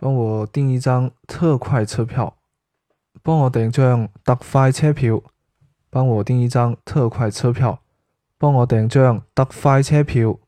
帮我订一张特快车票。帮我订张特快车票。帮我订一张特快车票。帮我订张特快车票。